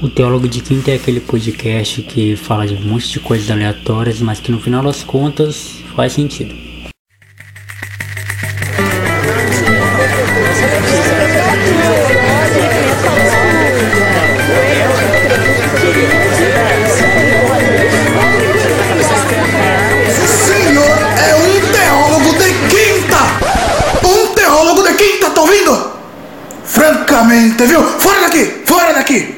O Teólogo de Quinta é aquele podcast que fala de um monte de coisas aleatórias, mas que no final das contas faz sentido. senhor é um teólogo de quinta! Um teólogo de quinta, tá ouvindo? Francamente, viu? Fora daqui! Fora daqui!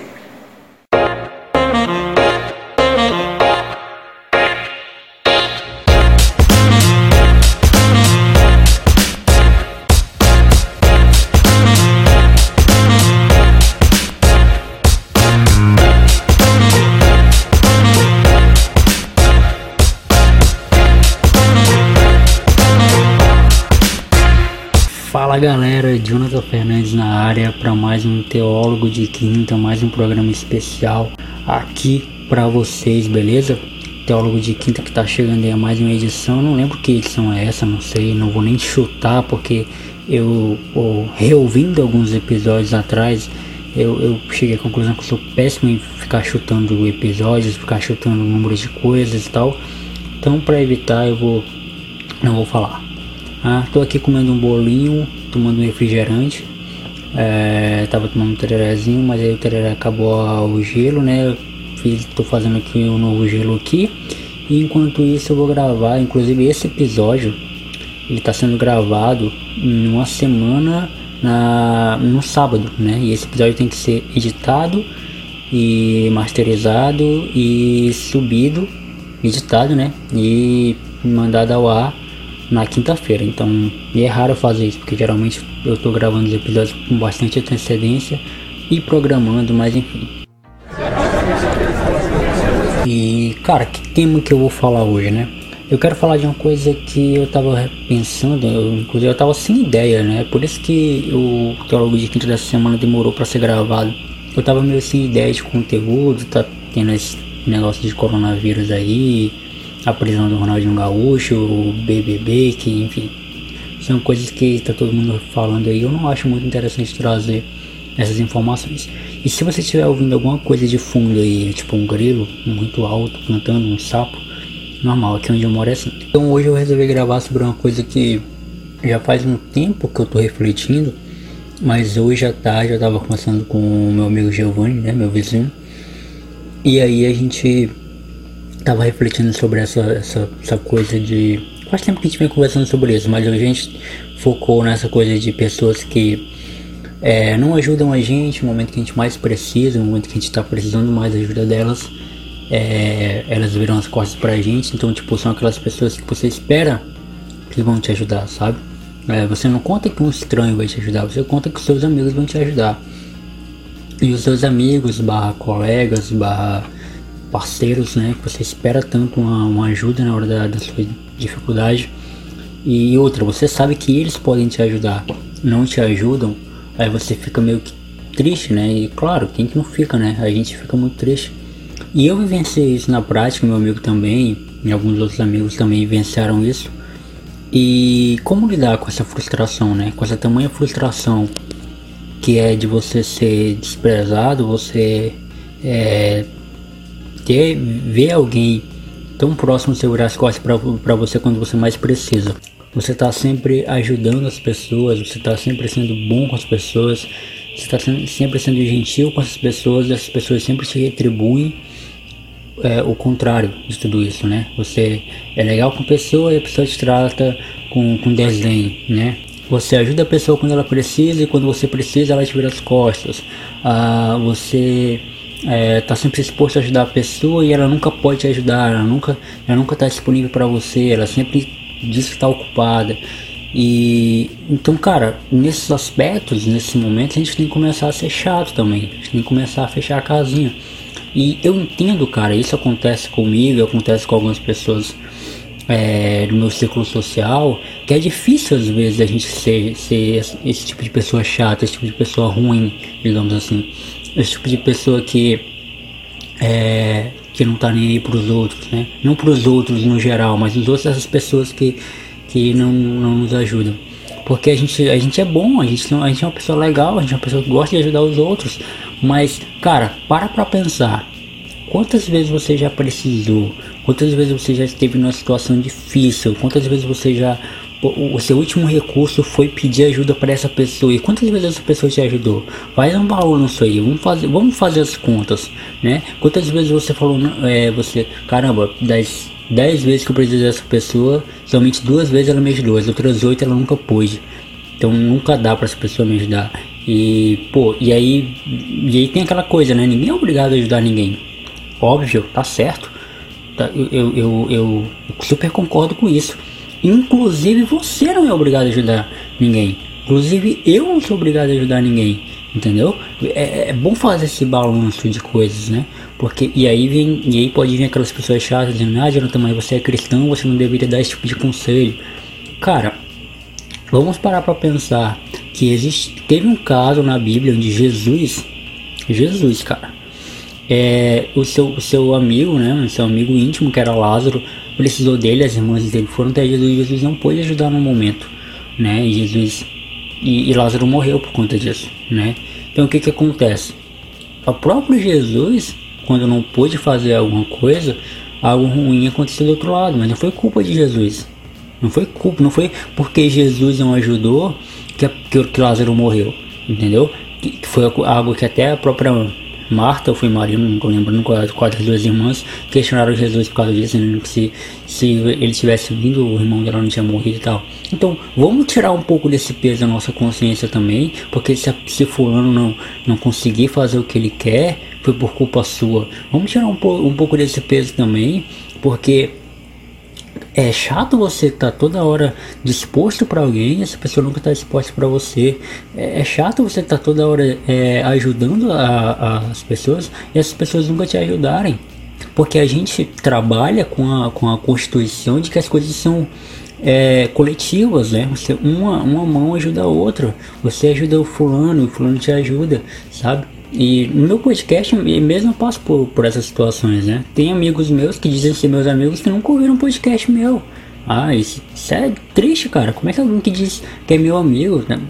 Galera, Jonathan Fernandes na área para mais um Teólogo de Quinta, mais um programa especial aqui para vocês, beleza? Teólogo de Quinta que tá chegando aí a mais uma edição, não lembro que edição é essa, não sei, não vou nem chutar porque eu, eu reouvindo alguns episódios atrás, eu, eu cheguei à conclusão que eu sou péssimo em ficar chutando episódios, ficar chutando números de coisas e tal. Então para evitar eu vou não vou falar. Ah, tô aqui comendo um bolinho, tomando um refrigerante. É, tava tomando um tererezinho, mas aí o tereré acabou o gelo, né? Fiz, tô fazendo aqui um novo gelo aqui. E enquanto isso eu vou gravar, inclusive esse episódio, ele tá sendo gravado em uma semana na, no sábado, né? E esse episódio tem que ser editado e masterizado e subido, editado, né? E mandado ao ar na quinta-feira. Então, é raro fazer isso, porque geralmente eu tô gravando os episódios com bastante antecedência e programando, mas enfim. E, cara, que tema que eu vou falar hoje, né? Eu quero falar de uma coisa que eu tava pensando, eu, inclusive eu tava sem ideia, né? Por isso que o Teólogo de Quinta dessa semana demorou para ser gravado. Eu tava meio sem ideia de conteúdo, tá tendo esse negócio de coronavírus aí, a prisão do Ronaldinho Gaúcho, o BBB, que enfim, são coisas que está todo mundo falando aí. Eu não acho muito interessante trazer essas informações. E se você estiver ouvindo alguma coisa de fundo aí, tipo um grilo muito alto cantando, um sapo, normal, aqui onde eu moro é assim. Então hoje eu resolvi gravar sobre uma coisa que já faz um tempo que eu tô refletindo, mas hoje à tarde eu tava conversando com o meu amigo Giovanni, né, meu vizinho. E aí a gente tava refletindo sobre essa, essa, essa coisa de. Faz tempo que a gente vem conversando sobre isso, mas a gente focou nessa coisa de pessoas que é, não ajudam a gente no momento que a gente mais precisa, no momento que a gente tá precisando mais da ajuda delas. É, elas viram as costas pra gente, então, tipo, são aquelas pessoas que você espera que vão te ajudar, sabe? É, você não conta que um estranho vai te ajudar, você conta que seus amigos vão te ajudar. E os seus amigos, barra colegas, barra parceiros, né? Que você espera tanto uma, uma ajuda na hora da, da, sua dificuldade. E outra, você sabe que eles podem te ajudar, não te ajudam, aí você fica meio que triste, né? E claro, quem que não fica, né? A gente fica muito triste. E eu vivenciei isso na prática, meu amigo também, e alguns outros amigos também vivenciaram isso. E como lidar com essa frustração, né? Com essa tamanha frustração que é de você ser desprezado, você é, ter ver alguém tão próximo segurar as costas para você quando você mais precisa. Você está sempre ajudando as pessoas, você está sempre sendo bom com as pessoas, você está sempre sendo gentil com as pessoas, as pessoas sempre te retribuem é, o contrário de tudo isso, né? Você é legal com a pessoa e a pessoa te trata com, com desdém, né? Você ajuda a pessoa quando ela precisa e quando você precisa ela te vira as costas. Ah, você é, tá sempre disposto a ajudar a pessoa e ela nunca pode te ajudar, ela nunca, ela nunca tá disponível para você, ela sempre diz que está ocupada. E então, cara, nesses aspectos, nesse momento, a gente tem que começar a ser chato também. A gente tem que começar a fechar a casinha. E eu entendo, cara, isso acontece comigo, acontece com algumas pessoas é, no meu círculo social, que é difícil às vezes a gente ser, ser esse tipo de pessoa chata, esse tipo de pessoa ruim, digamos assim esse tipo de pessoa que é, que não tá nem aí pros outros, né? Não pros outros no geral, mas os outros essas pessoas que, que não, não nos ajudam. Porque a gente, a gente é bom, a gente, a gente é uma pessoa legal, a gente é uma pessoa que gosta de ajudar os outros, Mas, cara, para pra pensar. Quantas vezes você já precisou? Quantas vezes você já esteve numa situação difícil? Quantas vezes você já o seu último recurso foi pedir ajuda para essa pessoa e quantas vezes essa pessoa te ajudou? Faz um balanço aí, vamos fazer, vamos fazer as contas, né? Quantas vezes você falou, é, você, caramba, das 10 vezes que eu precisei dessa pessoa, somente duas vezes ela me ajudou, as outras oito ela nunca pôde. Então nunca dá para essa pessoa me ajudar. E pô, e aí, e aí tem aquela coisa, né? Ninguém é obrigado a ajudar ninguém. Óbvio, tá certo. Tá, eu, eu, eu, eu super concordo com isso. Inclusive você não é obrigado a ajudar ninguém. Inclusive eu não sou obrigado a ajudar ninguém. Entendeu? É, é bom fazer esse balanço de coisas, né? Porque e aí vem e aí pode vir aquelas pessoas chatas dizendo, ah, Jonathan, mas você é cristão, você não deveria dar esse tipo de conselho. Cara, vamos parar para pensar que existe teve um caso na Bíblia onde Jesus, Jesus, cara, é o seu o seu amigo, né, o seu amigo íntimo que era Lázaro, precisou dele, as irmãs dele foram até Jesus e Jesus não pôde ajudar no momento, né? E Jesus e, e Lázaro morreu por conta disso, né? Então o que que acontece? O próprio Jesus, quando não pôde fazer alguma coisa, algo ruim aconteceu do outro lado, mas não foi culpa de Jesus. Não foi culpa, não foi porque Jesus não ajudou que, que, que Lázaro morreu, entendeu? Que foi algo que até a própria Marta ou foi Maria, não estou lembrando qual das duas irmãs, questionaram Jesus por causa disso, né? que se, se ele tivesse vindo, o irmão dela não tinha morrido e tal. Então, vamos tirar um pouco desse peso da nossa consciência também, porque se, se fulano não, não conseguir fazer o que ele quer, foi por culpa sua. Vamos tirar um, um pouco desse peso também, porque é chato você estar tá toda hora disposto para alguém essa pessoa nunca está disposta para você. É, é, chato você estar tá toda hora é, ajudando a, a, as pessoas e essas pessoas nunca te ajudarem. Porque a gente trabalha com a, com a constituição de que as coisas são é, coletivas, né? Você, uma, uma mão ajuda a outra. Você ajuda o fulano, o fulano te ajuda, sabe? E no meu podcast mesmo eu passo por, por essas situações, né? Tem amigos meus que dizem ser meus amigos que nunca ouviram um podcast meu. Ah, isso, isso é triste, cara. Como é que alguém que diz que é meu amigo, né?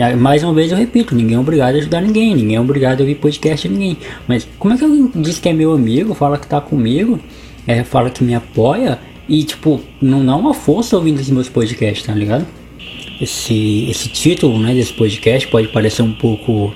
Ah, mais uma vez eu repito, ninguém é obrigado a ajudar ninguém, ninguém é obrigado a ouvir podcast de ninguém. Mas como é que alguém diz que é meu amigo, fala que tá comigo, é, fala que me apoia e tipo, não dá uma força ouvindo esses meus podcasts, tá ligado? Esse, esse título né, desse podcast pode parecer um pouco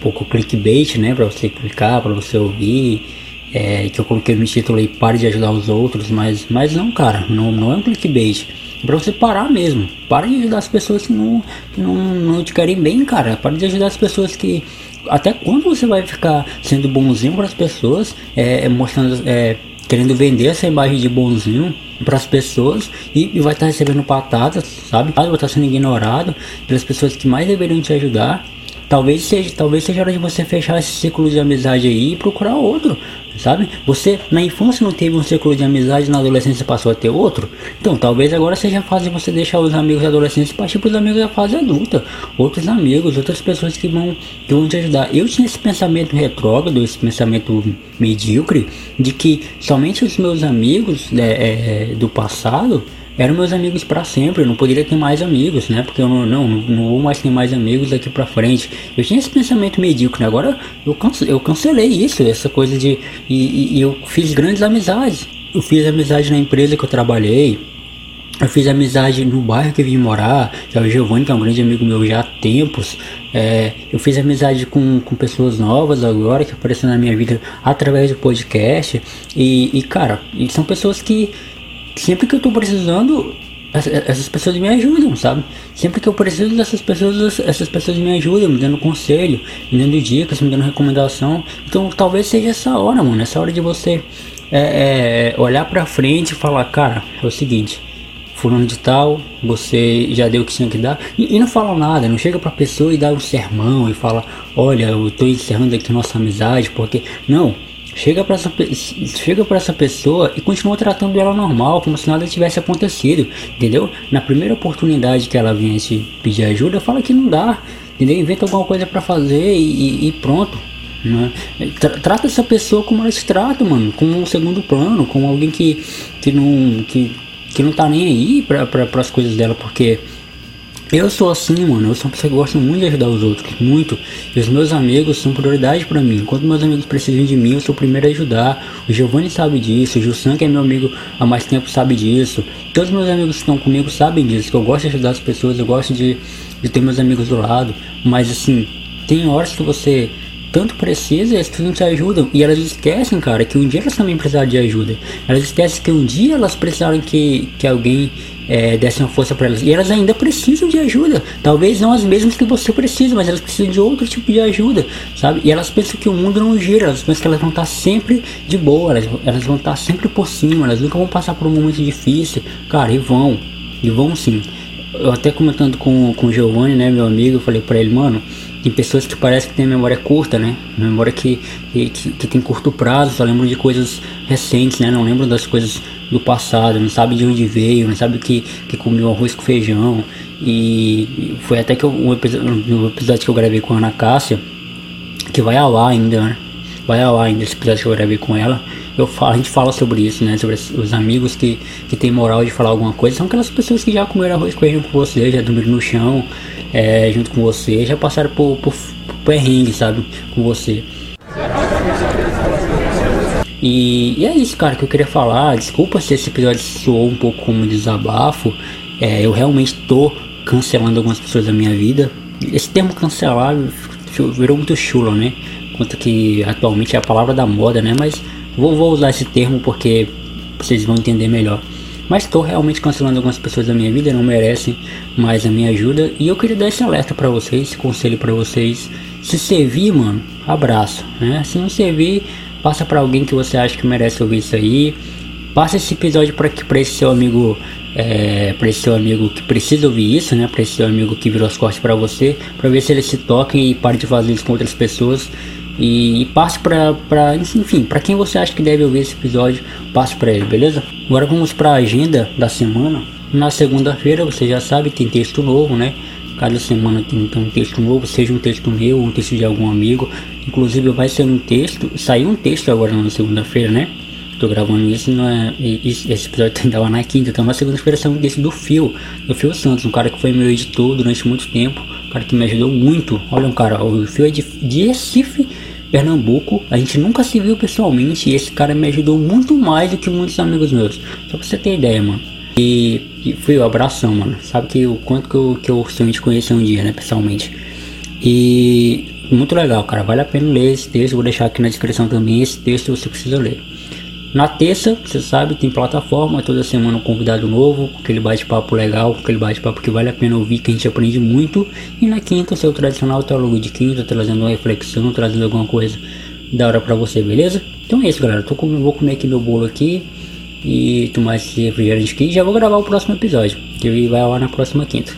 pouco clickbait, né? Pra você clicar, pra você ouvir. É, que eu coloquei no título aí, pare de ajudar os outros, mas, mas não, cara, não, não é um clickbait. É pra você parar mesmo. Pare de ajudar as pessoas que não, que não, não te querem bem, cara. Pare de ajudar as pessoas que. Até quando você vai ficar sendo bonzinho para as pessoas, é, é, mostrando, é, querendo vender essa imagem de bonzinho para as pessoas e, e vai estar tá recebendo patadas, sabe? Vai estar tá sendo ignorado pelas pessoas que mais deveriam te ajudar Talvez seja, talvez seja hora de você fechar esse ciclo de amizade aí e procurar outro, sabe? Você na infância não teve um ciclo de amizade, na adolescência passou a ter outro. Então talvez agora seja a fase de você deixar os amigos da e partir para os amigos da fase adulta. Outros amigos, outras pessoas que vão, que vão te ajudar. Eu tinha esse pensamento retrógrado, esse pensamento medíocre, de que somente os meus amigos né, é, do passado eram meus amigos para sempre, eu não poderia ter mais amigos, né? Porque eu não, não, não vou mais ter mais amigos daqui para frente. Eu tinha esse pensamento medíocre, né? agora eu, cance eu cancelei isso, essa coisa de. E, e, eu fiz grandes amizades. Eu fiz amizade na empresa que eu trabalhei, eu fiz amizade no bairro que eu vim morar, que é o Giovanni, que é um grande amigo meu já há tempos. É, eu fiz amizade com, com pessoas novas agora, que apareceram na minha vida através do podcast. E, e cara, são pessoas que sempre que eu tô precisando, essas pessoas me ajudam, sabe? Sempre que eu preciso dessas pessoas, essas pessoas me ajudam, me dando conselho, me dando dicas, me dando recomendação. Então talvez seja essa hora, mano, essa hora de você é, é, olhar pra frente e falar, cara, é o seguinte, fulano de tal, você já deu o que tinha que dar. E, e, não fala nada, não chega pra pessoa e dá um sermão e fala, olha, eu tô encerrando aqui nossa amizade, porque. Não, chega para essa, chega para essa pessoa e continua tratando ela normal, como se nada tivesse acontecido, entendeu? Na primeira oportunidade que ela vier te pedir ajuda, fala que não dá, entendeu? Inventa alguma coisa para fazer e, e pronto. Né? Trata essa pessoa como ela se trata, mano, como um segundo plano, como alguém que, que, não, que, que não tá nem aí para pra, as coisas dela, porque Eu sou assim, mano. Eu sou uma pessoa que gosta muito de ajudar os outros, muito. E os meus amigos são prioridade para mim. Quando meus amigos precisam de mim, eu sou o primeiro a ajudar. O Giovanni sabe disso, o Jussan, que é meu amigo há mais tempo, sabe disso. Todos meus amigos que estão comigo sabem disso, que eu gosto de ajudar as pessoas, eu gosto de, de ter meus amigos do lado. Mas assim, tem horas que você tanto precisa e as pessoas não te ajudam. E elas esquecem, cara, que um dia elas também precisaram de ajuda. Elas esquecem que um dia elas precisaram que, que alguém é, desse uma força para elas. E elas ainda precisam de ajuda. Talvez não as mesmas que você precisa, mas elas precisam de outro tipo de ajuda, sabe? E elas pensam que o mundo não gira, elas pensam que elas vão estar sempre de boa, elas, elas vão estar sempre por cima, elas nunca vão passar por um momento difícil. Cara, e vão, e vão sim. Eu até comentando com, com o Giovanni, né, meu amigo, eu falei para ele, mano, tem pessoas que parece que tem memória curta, né? Memória que, que, que tem curto prazo, só lembram de coisas recentes, né? Não lembram das coisas do passado, não sabe de onde veio, não sabe que, que comeu arroz com feijão. E foi até que eu, um episódio, que eu gravei com a Ana Cássia, que vai ao ar ainda, né? Vai ao ar ainda esse episódio que eu gravei com ela. Eu falo, a gente fala sobre isso, né? Sobre os amigos que, que tem moral de falar alguma coisa. São aquelas pessoas que já comeram arroz com feijão com você, já dormiram no chão, é, junto com você, já passaram por, por, por perrengue, sabe, com você. E, e, é isso, cara, que eu queria falar. Desculpa se esse episódio soou um pouco como desabafo. É, eu realmente tô cancelando algumas pessoas da minha vida. Esse termo cancelar virou muito chulo, né? Quanto que atualmente é a palavra da moda, né? Mas vou, vou usar esse termo porque vocês vão entender melhor. Mas estou realmente cancelando algumas pessoas da minha vida, não merecem mais a minha ajuda. E eu queria dar esse alerta para vocês, esse conselho para vocês. Se servir, mano, abraço, né? Se não servir, passa para alguém que você acha que merece ouvir isso aí. Passa esse episódio para para esse seu amigo, é, para esse seu amigo que precisa ouvir isso, né? Para esse seu amigo que virou as costas para você, para ver se ele se toca e pare de fazer isso com outras pessoas e, e passe para, enfim, para quem você acha que deve ouvir esse episódio, passe para ele, beleza? Agora vamos para a agenda da semana. Na segunda-feira, você já sabe, tem texto novo, né? Cada semana tem, tem, um texto novo, seja um texto meu, um texto de algum amigo. Inclusive vai ser um texto, saiu um texto agora na segunda-feira, né? Tô gravando isso, não é, esse episódio lá na quinta, então na segunda-feira saiu um texto do Fio, do Fio Santos, um cara que foi meu editor durante muito tempo, um cara que me ajudou muito. Olha um cara, o Fio é de, de Recife, Pernambuco, a gente nunca se viu pessoalmente e esse cara me ajudou muito mais do que muitos amigos meus. Só pra você ter ideia, mano. E, e foi o abração, mano. Sabe que o quanto que eu, que eu sonho de conhecer um dia, né, pessoalmente. E muito legal, cara. Vale a pena ler esse texto. Vou deixar aqui na descrição também. Esse texto você precisa ler. Na terça, você sabe, tem plataforma, toda semana um convidado novo, aquele bate-papo legal, aquele bate-papo que vale a pena ouvir, que a gente aprende muito. E na quinta, seu tradicional teólogo de quinta, trazendo uma reflexão, trazendo alguma coisa da hora pra você, beleza? Então é isso, galera. Tô com, vou comer aqui meu bolo aqui e tomar esse refrigerante aqui já vou gravar o próximo episódio, que vai lá na próxima quinta.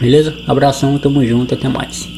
Beleza? Abração, tamo junto, até mais.